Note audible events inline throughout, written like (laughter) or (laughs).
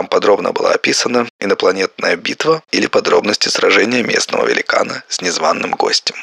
Там подробно была описана инопланетная битва или подробности сражения местного великана с незваным гостем.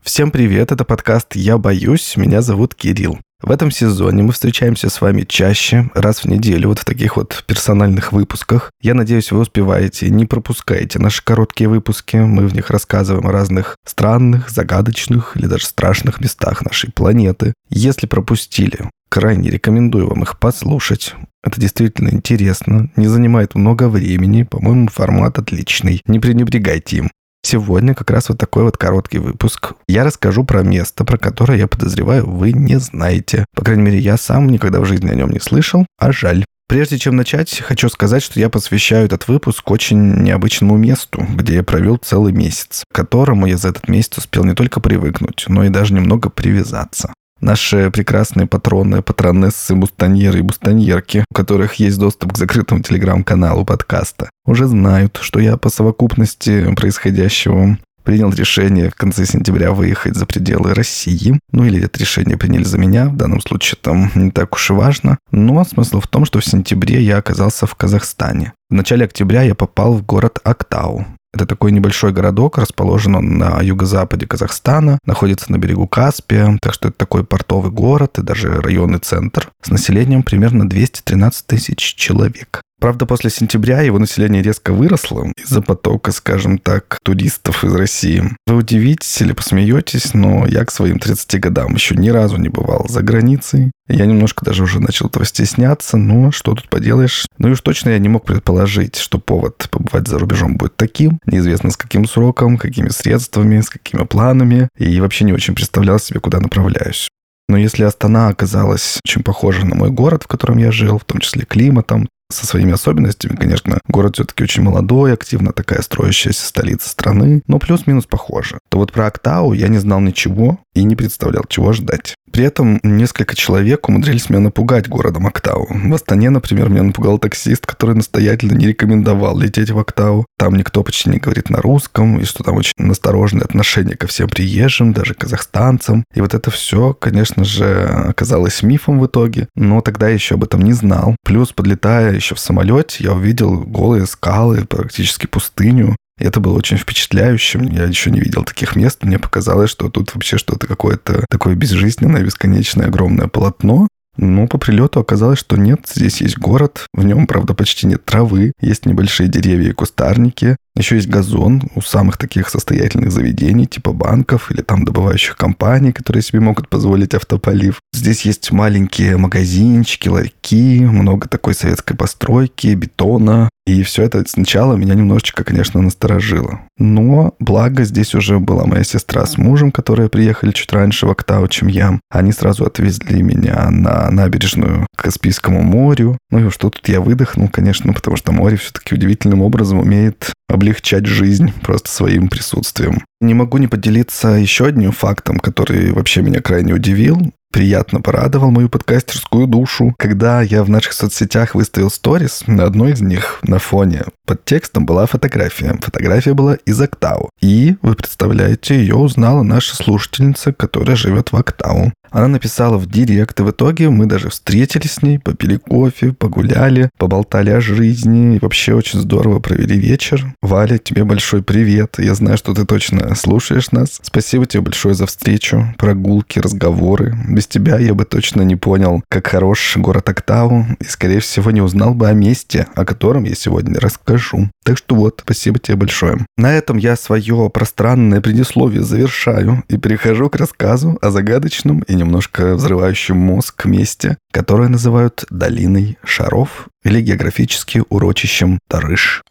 Всем привет, это подкаст «Я боюсь», меня зовут Кирилл. В этом сезоне мы встречаемся с вами чаще, раз в неделю, вот в таких вот персональных выпусках. Я надеюсь, вы успеваете, не пропускаете наши короткие выпуски. Мы в них рассказываем о разных странных, загадочных или даже страшных местах нашей планеты. Если пропустили, крайне рекомендую вам их послушать. Это действительно интересно, не занимает много времени, по-моему, формат отличный. Не пренебрегайте им. Сегодня как раз вот такой вот короткий выпуск. Я расскажу про место, про которое, я подозреваю, вы не знаете. По крайней мере, я сам никогда в жизни о нем не слышал, а жаль. Прежде чем начать, хочу сказать, что я посвящаю этот выпуск очень необычному месту, где я провел целый месяц, к которому я за этот месяц успел не только привыкнуть, но и даже немного привязаться. Наши прекрасные патроны, патронессы, бустаньеры и бустаньерки, у которых есть доступ к закрытому телеграм-каналу подкаста, уже знают, что я по совокупности происходящего принял решение в конце сентября выехать за пределы России. Ну или это решение приняли за меня, в данном случае там не так уж и важно. Но смысл в том, что в сентябре я оказался в Казахстане. В начале октября я попал в город Актау. Это такой небольшой городок, расположен он на юго-западе Казахстана, находится на берегу Каспия, так что это такой портовый город и даже районный центр с населением примерно 213 тысяч человек. Правда, после сентября его население резко выросло из-за потока, скажем так, туристов из России. Вы удивитесь или посмеетесь, но я к своим 30 годам еще ни разу не бывал за границей. Я немножко даже уже начал этого стесняться, но что тут поделаешь. Ну и уж точно я не мог предположить, что повод побывать за рубежом будет таким. Неизвестно с каким сроком, какими средствами, с какими планами. И вообще не очень представлял себе, куда направляюсь. Но если Астана оказалась очень похожа на мой город, в котором я жил, в том числе климатом, со своими особенностями, конечно. Город все-таки очень молодой, активно такая строящаяся столица страны, но плюс-минус похоже. То вот про Актау я не знал ничего и не представлял, чего ждать. При этом несколько человек умудрились меня напугать городом Актау. В Астане, например, меня напугал таксист, который настоятельно не рекомендовал лететь в Актау. Там никто почти не говорит на русском, и что там очень настороженное отношение ко всем приезжим, даже казахстанцам. И вот это все, конечно же, оказалось мифом в итоге, но тогда я еще об этом не знал. Плюс, подлетая еще в самолете, я увидел голые скалы, практически пустыню. Это было очень впечатляющим. Я еще не видел таких мест. Мне показалось, что тут вообще что-то какое-то такое безжизненное, бесконечное, огромное полотно. Но по прилету оказалось, что нет, здесь есть город, в нем, правда, почти нет травы, есть небольшие деревья и кустарники, еще есть газон у самых таких состоятельных заведений, типа банков или там добывающих компаний, которые себе могут позволить автополив. Здесь есть маленькие магазинчики, ларьки, много такой советской постройки, бетона, и все это сначала меня немножечко, конечно, насторожило. Но благо здесь уже была моя сестра с мужем, которые приехали чуть раньше в Октау, чем я. Они сразу отвезли меня на набережную к Каспийскому морю. Ну и что тут я выдохнул, конечно, потому что море все-таки удивительным образом умеет облегчать жизнь просто своим присутствием. Не могу не поделиться еще одним фактом, который вообще меня крайне удивил приятно порадовал мою подкастерскую душу, когда я в наших соцсетях выставил сторис, на одной из них на фоне под текстом была фотография. Фотография была из Октау. И, вы представляете, ее узнала наша слушательница, которая живет в Октау. Она написала в директ, и в итоге мы даже встретились с ней, попили кофе, погуляли, поболтали о жизни, и вообще очень здорово провели вечер. Валя, тебе большой привет. Я знаю, что ты точно слушаешь нас. Спасибо тебе большое за встречу, прогулки, разговоры. Без тебя я бы точно не понял, как хорош город Октау, и, скорее всего, не узнал бы о месте, о котором я сегодня расскажу. Так что вот, спасибо тебе большое. На этом я свое пространное предисловие завершаю и перехожу к рассказу о загадочном и немножко взрывающем мозг месте, которое называют долиной шаров или географически урочищем Тарыш.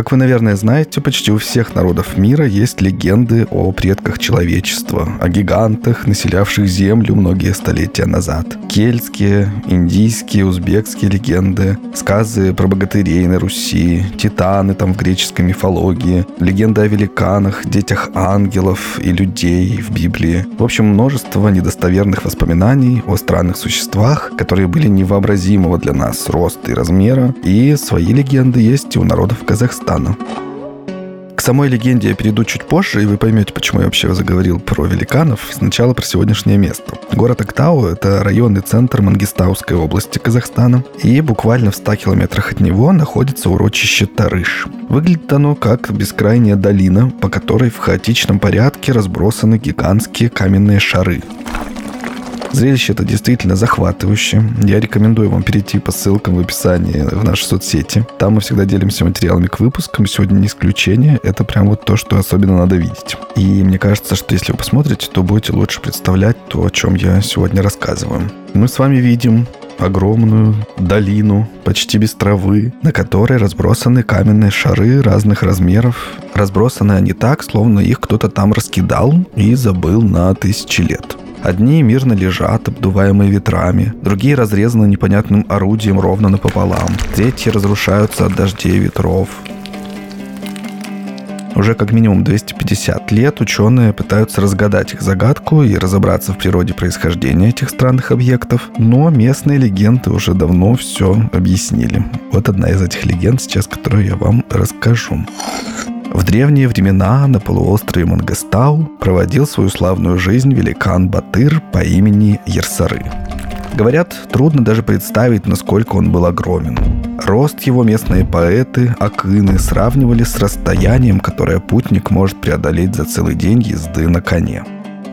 Как вы, наверное, знаете, почти у всех народов мира есть легенды о предках человечества, о гигантах, населявших Землю многие столетия назад. Кельтские, индийские, узбекские легенды, сказы про богатырей на Руси, титаны там в греческой мифологии, легенды о великанах, детях ангелов и людей в Библии. В общем, множество недостоверных воспоминаний о странных существах, которые были невообразимого для нас роста и размера, и свои легенды есть и у народов Казахстана Казахстана. К самой легенде я перейду чуть позже, и вы поймете, почему я вообще заговорил про великанов. Сначала про сегодняшнее место. Город Актау – это районный центр Мангистауской области Казахстана, и буквально в 100 километрах от него находится урочище Тарыш. Выглядит оно как бескрайняя долина, по которой в хаотичном порядке разбросаны гигантские каменные шары. Зрелище это действительно захватывающее. Я рекомендую вам перейти по ссылкам в описании в наши соцсети. Там мы всегда делимся материалами к выпускам. Сегодня не исключение. Это прям вот то, что особенно надо видеть. И мне кажется, что если вы посмотрите, то будете лучше представлять то, о чем я сегодня рассказываю. Мы с вами видим огромную долину, почти без травы, на которой разбросаны каменные шары разных размеров. Разбросаны они так, словно их кто-то там раскидал и забыл на тысячи лет. Одни мирно лежат, обдуваемые ветрами, другие разрезаны непонятным орудием ровно напополам, третьи разрушаются от дождей и ветров. Уже как минимум 250 лет ученые пытаются разгадать их загадку и разобраться в природе происхождения этих странных объектов, но местные легенды уже давно все объяснили. Вот одна из этих легенд сейчас, которую я вам расскажу. В древние времена на полуострове Мангастау проводил свою славную жизнь великан Батыр по имени Ерсары. Говорят, трудно даже представить, насколько он был огромен. Рост его местные поэты, акыны, сравнивали с расстоянием, которое путник может преодолеть за целый день езды на коне.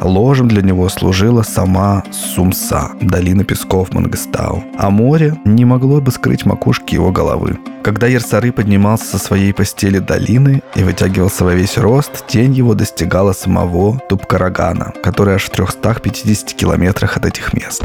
Ложем для него служила сама Сумса, долина песков Мангастау, а море не могло бы скрыть макушки его головы. Когда Ерсары поднимался со своей постели долины и вытягивался во весь рост, тень его достигала самого Тупкарагана, который аж в 350 километрах от этих мест.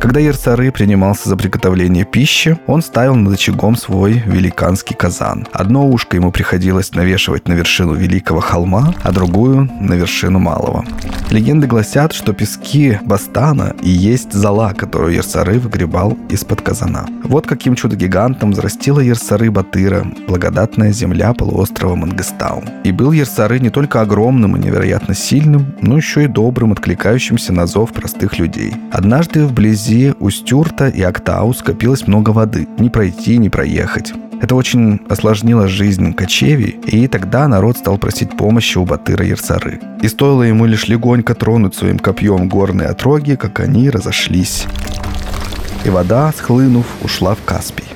Когда Ерсары принимался за приготовление пищи, он ставил над очагом свой великанский казан. Одно ушко ему приходилось навешивать на вершину великого холма, а другую — на вершину малого. Легенды гласят, что пески Бастана и есть зола, которую Ерсары выгребал из-под казана. Вот каким чудо-гигантом взрастила Ерсары Батыра, благодатная земля полуострова Мангыстау. И был Ерсары не только огромным и невероятно сильным, но еще и добрым, откликающимся на зов простых людей. Однажды вблизи Вблизи Устюрта и Актау скопилось много воды. Не пройти, не проехать. Это очень осложнило жизнь кочевий, и тогда народ стал просить помощи у Батыра Ерсары. И стоило ему лишь легонько тронуть своим копьем горные отроги, как они разошлись. И вода, схлынув, ушла в Каспий.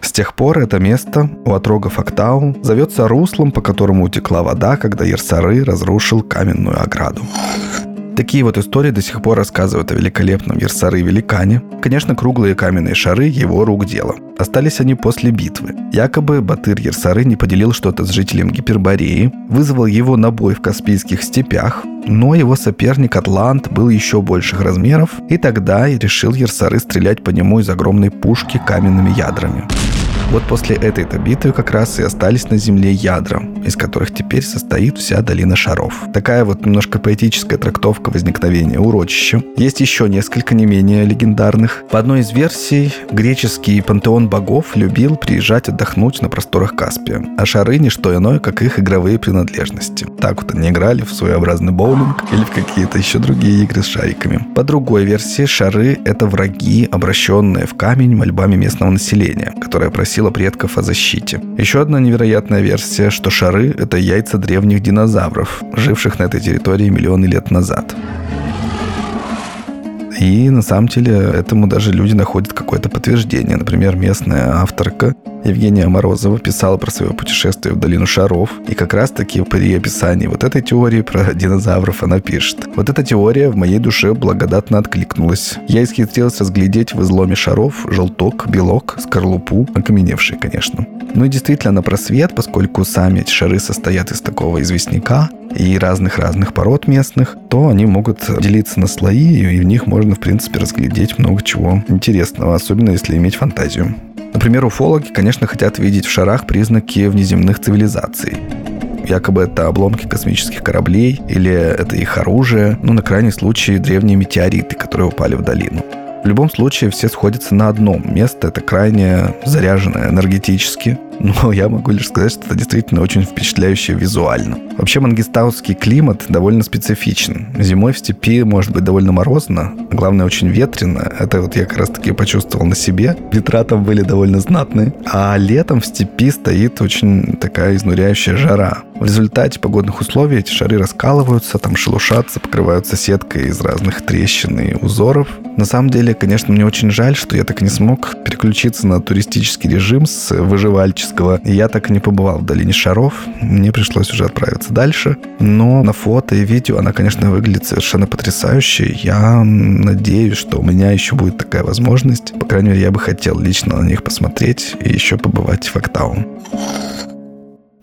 С тех пор это место у отрогов Актау зовется руслом, по которому утекла вода, когда Ерсары разрушил каменную ограду. Такие вот истории до сих пор рассказывают о великолепном Ерсары Великане. Конечно, круглые каменные шары – его рук дело. Остались они после битвы. Якобы Батыр Ерсары не поделил что-то с жителем Гипербореи, вызвал его на бой в Каспийских степях, но его соперник Атлант был еще больших размеров, и тогда и решил Ерсары стрелять по нему из огромной пушки каменными ядрами. Вот после этой-то битвы как раз и остались на Земле ядра, из которых теперь состоит вся долина шаров. Такая вот немножко поэтическая трактовка возникновения урочища. Есть еще несколько не менее легендарных. По одной из версий, греческий пантеон богов любил приезжать отдохнуть на просторах Каспия, а шары не что иное, как их игровые принадлежности. Так вот они играли в своеобразный боулинг или в какие-то еще другие игры с шариками. По другой версии, шары — это враги, обращенные в камень мольбами местного населения, которое просило просила предков о защите. Еще одна невероятная версия, что шары — это яйца древних динозавров, живших на этой территории миллионы лет назад. И на самом деле этому даже люди находят какое-то подтверждение. Например, местная авторка Евгения Морозова писала про свое путешествие в долину шаров. И как раз-таки при описании вот этой теории про динозавров она пишет. Вот эта теория в моей душе благодатно откликнулась. Я исхитрилась разглядеть в изломе шаров желток, белок, скорлупу, окаменевший, конечно. Ну и действительно на просвет, поскольку сами эти шары состоят из такого известняка, и разных-разных пород местных, то они могут делиться на слои, и в них можно, в принципе, разглядеть много чего интересного, особенно если иметь фантазию. Например, уфологи, конечно, хотят видеть в шарах признаки внеземных цивилизаций. Якобы это обломки космических кораблей, или это их оружие, ну, на крайний случай, древние метеориты, которые упали в долину. В любом случае все сходятся на одном. Место это крайне заряженное энергетически. (laughs) но я могу лишь сказать, что это действительно очень впечатляюще визуально. Вообще мангистаутский климат довольно специфичен. Зимой в степи может быть довольно морозно, главное очень ветрено. Это вот я как раз таки почувствовал на себе. Ветра там были довольно знатные. А летом в степи стоит очень такая изнуряющая жара. В результате погодных условий эти шары раскалываются, там шелушатся, покрываются сеткой из разных трещин и узоров. На самом деле, конечно, мне очень жаль, что я так и не смог переключиться на туристический режим с выживальческого. И я так и не побывал в долине шаров. Мне пришлось уже отправиться дальше. Но на фото и видео она, конечно, выглядит совершенно потрясающе. Я надеюсь, что у меня еще будет такая возможность. По крайней мере, я бы хотел лично на них посмотреть и еще побывать в Актаун.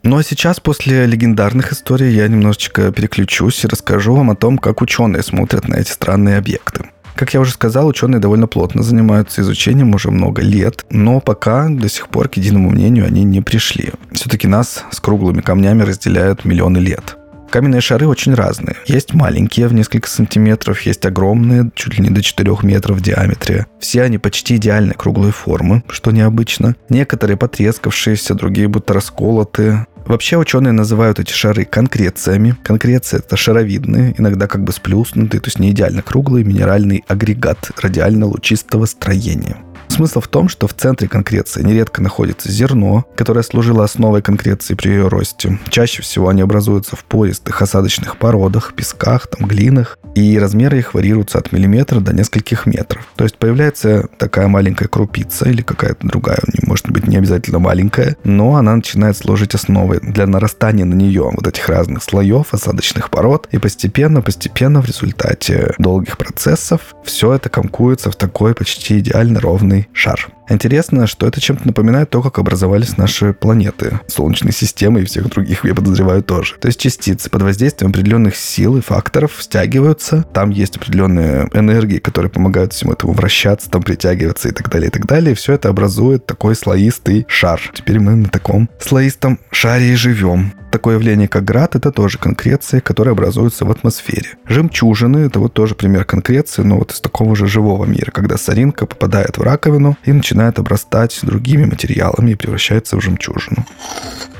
Ну а сейчас, после легендарных историй, я немножечко переключусь и расскажу вам о том, как ученые смотрят на эти странные объекты. Как я уже сказал, ученые довольно плотно занимаются изучением уже много лет, но пока до сих пор к единому мнению они не пришли. Все-таки нас с круглыми камнями разделяют миллионы лет. Каменные шары очень разные. Есть маленькие в несколько сантиметров, есть огромные, чуть ли не до 4 метров в диаметре. Все они почти идеальной круглой формы, что необычно. Некоторые потрескавшиеся, другие будто расколоты. Вообще ученые называют эти шары конкрециями. Конкреция — это шаровидные, иногда как бы сплюснутые, то есть не идеально круглый минеральный агрегат радиально-лучистого строения. Смысл в том, что в центре конкреции нередко находится зерно, которое служило основой конкреции при ее росте. Чаще всего они образуются в пористых осадочных породах, песках, там, глинах, и размеры их варьируются от миллиметра до нескольких метров. То есть появляется такая маленькая крупица или какая-то другая, может быть не обязательно маленькая, но она начинает служить основой для нарастания на нее вот этих разных слоев осадочных пород, и постепенно-постепенно в результате долгих процессов все это комкуется в такой почти идеально ровный шар. Интересно, что это чем-то напоминает то, как образовались наши планеты, Солнечной системы и всех других, я подозреваю, тоже. То есть частицы под воздействием определенных сил и факторов стягиваются, там есть определенные энергии, которые помогают всему этому вращаться, там притягиваться и так далее, и так далее. И все это образует такой слоистый шар. Теперь мы на таком слоистом шаре и живем. Такое явление, как град, это тоже конкреции, которые образуются в атмосфере. Жемчужины — это вот тоже пример конкреции, но вот из такого же живого мира, когда соринка попадает в раковину и начинает обрастать другими материалами и превращается в жемчужину.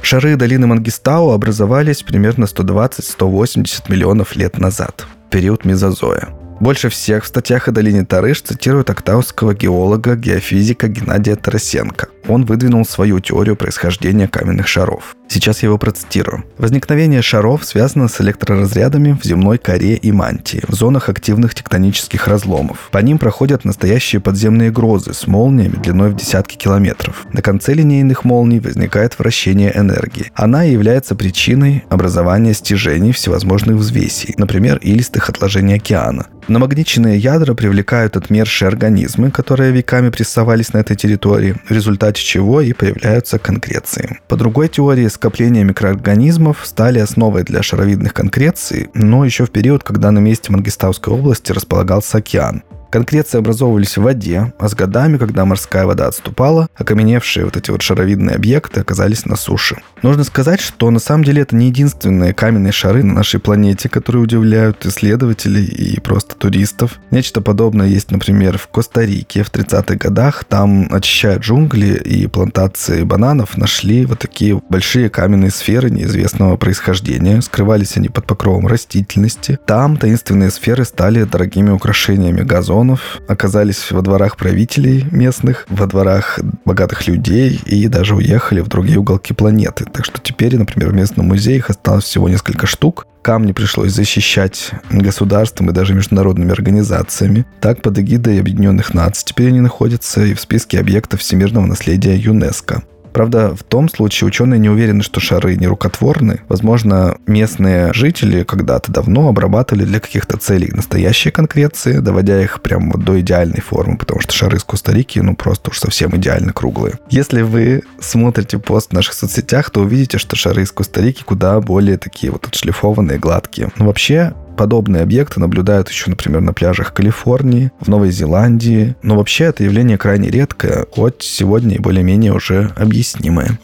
Шары долины Мангистау образовались примерно 120-180 миллионов лет назад, период мезозоя. Больше всех в статьях о долине Тарыш цитируют октауского геолога, геофизика Геннадия Тарасенко. Он выдвинул свою теорию происхождения каменных шаров. Сейчас я его процитирую. Возникновение шаров связано с электроразрядами в земной коре и мантии, в зонах активных тектонических разломов. По ним проходят настоящие подземные грозы с молниями длиной в десятки километров. На конце линейных молний возникает вращение энергии. Она является причиной образования стяжений всевозможных взвесей, например, илистых отложений океана. Намагниченные ядра привлекают отмершие организмы, которые веками прессовались на этой территории, в результате чего и появляются конкреции. По другой теории, скопления микроорганизмов стали основой для шаровидных конкреций, но еще в период, когда на месте Мангистауской области располагался океан. Конкреции образовывались в воде, а с годами, когда морская вода отступала, окаменевшие вот эти вот шаровидные объекты оказались на суше. Нужно сказать, что на самом деле это не единственные каменные шары на нашей планете, которые удивляют исследователей и просто туристов. Нечто подобное есть, например, в Коста-Рике в 30-х годах. Там, очищая джунгли и плантации бананов, нашли вот такие большие каменные сферы неизвестного происхождения. Скрывались они под покровом растительности. Там таинственные сферы стали дорогими украшениями газона фараонов оказались во дворах правителей местных, во дворах богатых людей и даже уехали в другие уголки планеты. Так что теперь, например, в местном музее их осталось всего несколько штук. Камни пришлось защищать государством и даже международными организациями. Так, под эгидой Объединенных Наций теперь они находятся и в списке объектов всемирного наследия ЮНЕСКО. Правда, в том случае ученые не уверены, что шары не рукотворны. Возможно, местные жители когда-то давно обрабатывали для каких-то целей настоящие конкреции, доводя их прямо вот до идеальной формы, потому что шары из Коста-Рики, ну, просто уж совсем идеально круглые. Если вы смотрите пост в наших соцсетях, то увидите, что шары из Коста-Рики куда более такие вот отшлифованные, гладкие. Но вообще, Подобные объекты наблюдают еще, например, на пляжах Калифорнии, в Новой Зеландии. Но вообще это явление крайне редкое, хоть сегодня и более-менее уже объяснимое.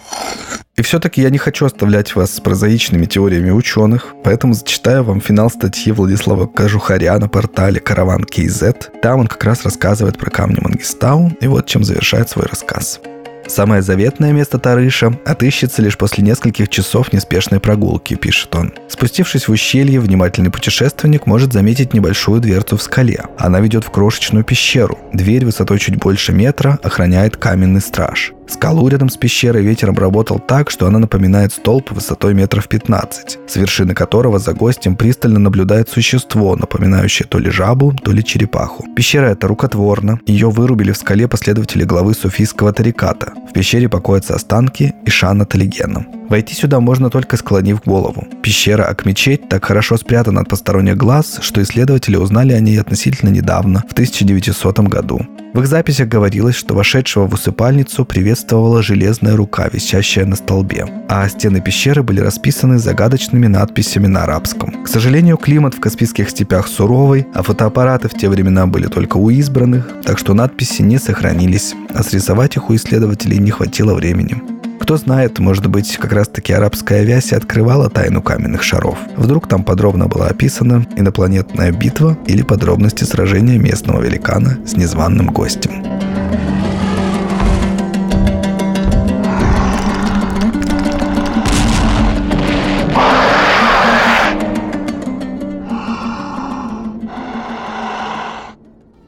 И все-таки я не хочу оставлять вас с прозаичными теориями ученых, поэтому зачитаю вам финал статьи Владислава Кажухаря на портале Караван KZ. Там он как раз рассказывает про камни Мангистау, и вот чем завершает свой рассказ. Самое заветное место Тарыша отыщется лишь после нескольких часов неспешной прогулки, пишет он. Спустившись в ущелье, внимательный путешественник может заметить небольшую дверцу в скале. Она ведет в крошечную пещеру. Дверь высотой чуть больше метра охраняет каменный страж. Скалу рядом с пещерой ветер обработал так, что она напоминает столб высотой метров 15, с вершины которого за гостем пристально наблюдает существо, напоминающее то ли жабу, то ли черепаху. Пещера эта рукотворна. Ее вырубили в скале последователи главы суфийского тариката. В пещере покоятся останки Ишана Талигена. Войти сюда можно только склонив голову. Пещера Акмечеть так хорошо спрятана от посторонних глаз, что исследователи узнали о ней относительно недавно, в 1900 году. В их записях говорилось, что вошедшего в усыпальницу приветствовала железная рука, висящая на столбе, а стены пещеры были расписаны загадочными надписями на арабском. К сожалению, климат в Каспийских степях суровый, а фотоаппараты в те времена были только у избранных, так что надписи не сохранились, а срисовать их у исследователей не хватило времени. Кто знает, может быть, как раз-таки арабская вязь открывала тайну каменных шаров. Вдруг там подробно была описана инопланетная битва или подробности сражения местного великана с незваным гостем.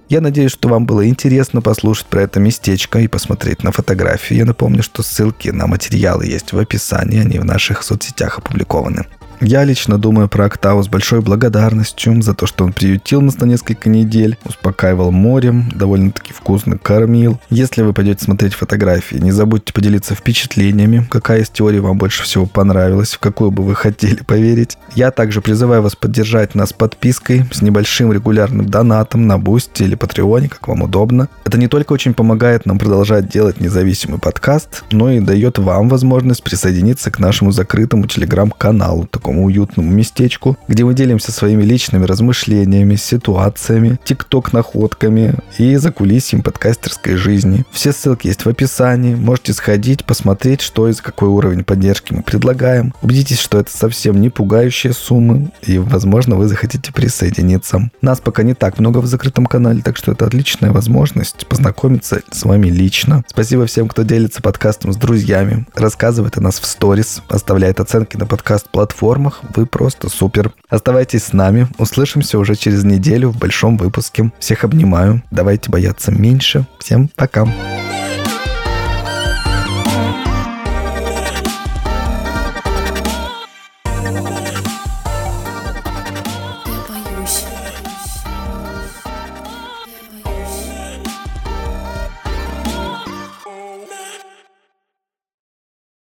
Я надеюсь, что вам было интересно послушать про это местечко и посмотреть на фотографии. Я напомню, что ссылки на материалы есть в описании, они в наших соцсетях опубликованы. Я лично думаю про Актау с большой благодарностью за то, что он приютил нас на несколько недель, успокаивал морем, довольно-таки вкусно кормил. Если вы пойдете смотреть фотографии, не забудьте поделиться впечатлениями, какая из теорий вам больше всего понравилась, в какую бы вы хотели поверить. Я также призываю вас поддержать нас подпиской с небольшим регулярным донатом на Boosty или Patreon е, как вам удобно. Это не только очень помогает нам продолжать делать независимый подкаст, но и дает вам возможность присоединиться к нашему закрытому телеграм-каналу, такому уютному местечку, где мы делимся своими личными размышлениями, ситуациями, тикток-находками и закулисьем подкастерской жизни. Все ссылки есть в описании. Можете сходить, посмотреть, что и за какой уровень поддержки мы предлагаем. Убедитесь, что это совсем не пугающие суммы, и, возможно, вы захотите присоединиться. Нас пока не так много в закрытом канале, так что это отличная возможность познакомиться с вами лично. Спасибо всем, кто делится подкастом с друзьями, рассказывает о нас в сторис, оставляет оценки на подкаст-платформе, платформах. Вы просто супер. Оставайтесь с нами. Услышимся уже через неделю в большом выпуске. Всех обнимаю. Давайте бояться меньше. Всем пока.